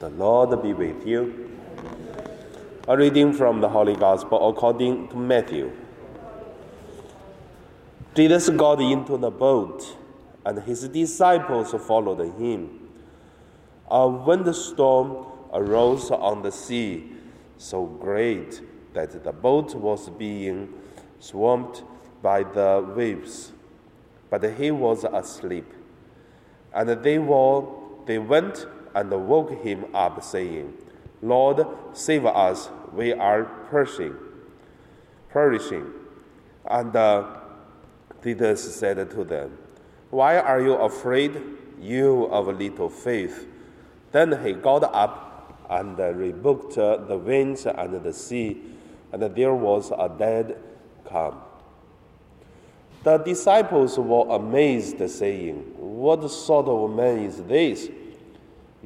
The Lord be with you. A reading from the Holy Gospel according to Matthew. Jesus got into the boat, and his disciples followed him. A windstorm arose on the sea, so great that the boat was being swamped by the waves. But he was asleep. And they, were, they went and woke him up, saying, Lord, save us, we are perishing. perishing. And uh, Jesus said to them, Why are you afraid, you of little faith? Then he got up and rebuked the winds and the sea, and there was a dead calm. The disciples were amazed, saying, What sort of man is this,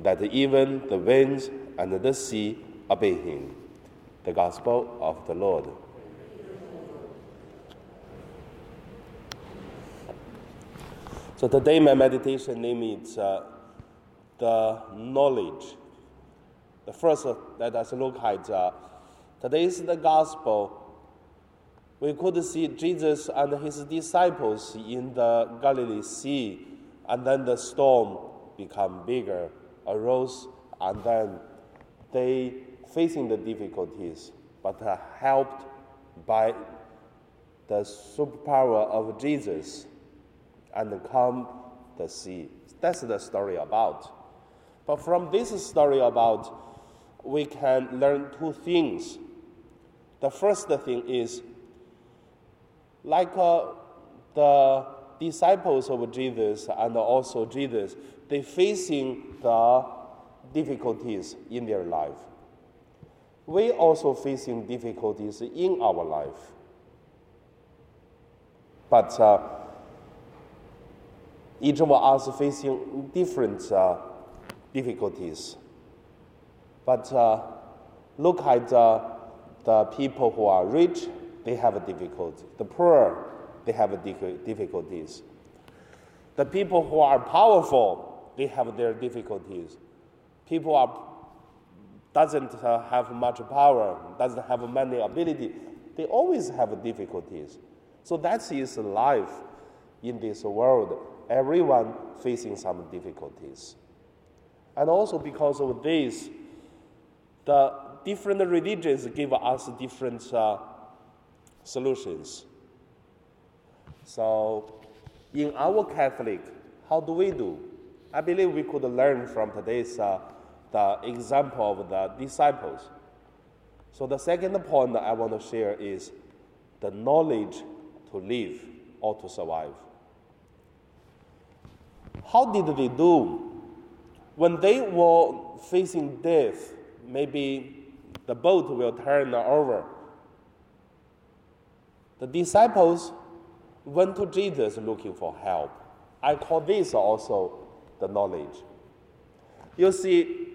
that even the winds and the sea obey him? The Gospel of the Lord. So today my meditation name is uh, the knowledge. The first let us look at uh, today's the gospel. We could see Jesus and his disciples in the Galilee Sea, and then the storm become bigger, arose, and then they facing the difficulties, but are helped by the superpower of Jesus and calm the sea. That's the story about. But from this story about, we can learn two things. The first thing is, like uh, the disciples of Jesus and also Jesus, they facing the difficulties in their life. We also facing difficulties in our life. But uh, each of us facing different uh, difficulties. But uh, look at uh, the people who are rich, they have a difficulty. The poor, they have difficulties. The people who are powerful, they have their difficulties. People are doesn't uh, have much power, doesn't have many ability, they always have difficulties. So that is life in this world everyone facing some difficulties. And also because of this, the different religions give us different uh, solutions. So, in our Catholic, how do we do? I believe we could learn from today's uh, the example of the disciples. So the second point that I want to share is the knowledge to live or to survive. How did they do? When they were facing death, maybe the boat will turn over. The disciples went to Jesus looking for help. I call this also the knowledge. You see,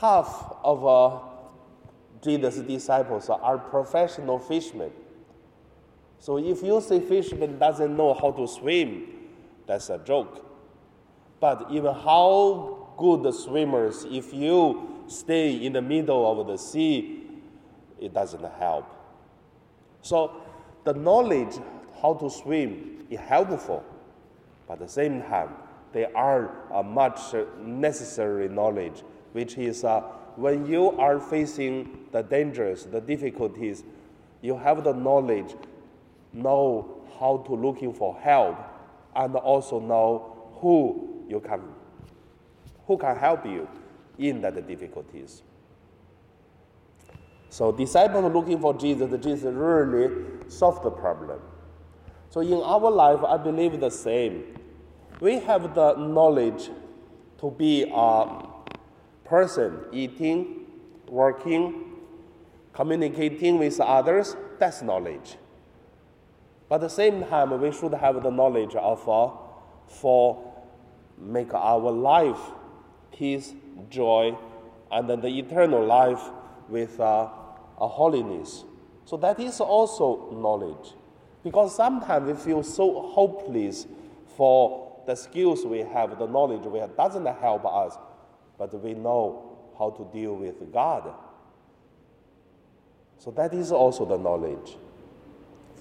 half of uh, Jesus' disciples are professional fishermen. So if you say fisherman doesn't know how to swim, that's a joke. But even how good the swimmers, if you stay in the middle of the sea, it doesn't help. So the knowledge how to swim is helpful, but at the same time, there are a much necessary knowledge, which is uh, when you are facing the dangers, the difficulties, you have the knowledge, know how to looking for help and also know who you can who can help you in that difficulties. So disciples looking for Jesus, Jesus really solved the problem. So in our life, I believe the same. We have the knowledge to be a person eating, working, communicating with others. That's knowledge. But at the same time, we should have the knowledge of uh, for make our life peace, joy, and then the eternal life with uh, a holiness. So that is also knowledge. Because sometimes we feel so hopeless for the skills we have, the knowledge we have doesn't help us but we know how to deal with God. So that is also the knowledge.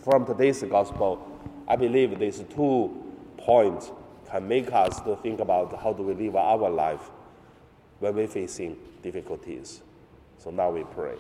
From today's gospel, I believe these two points can make us to think about how do we live our life when we're facing difficulties. So now we pray.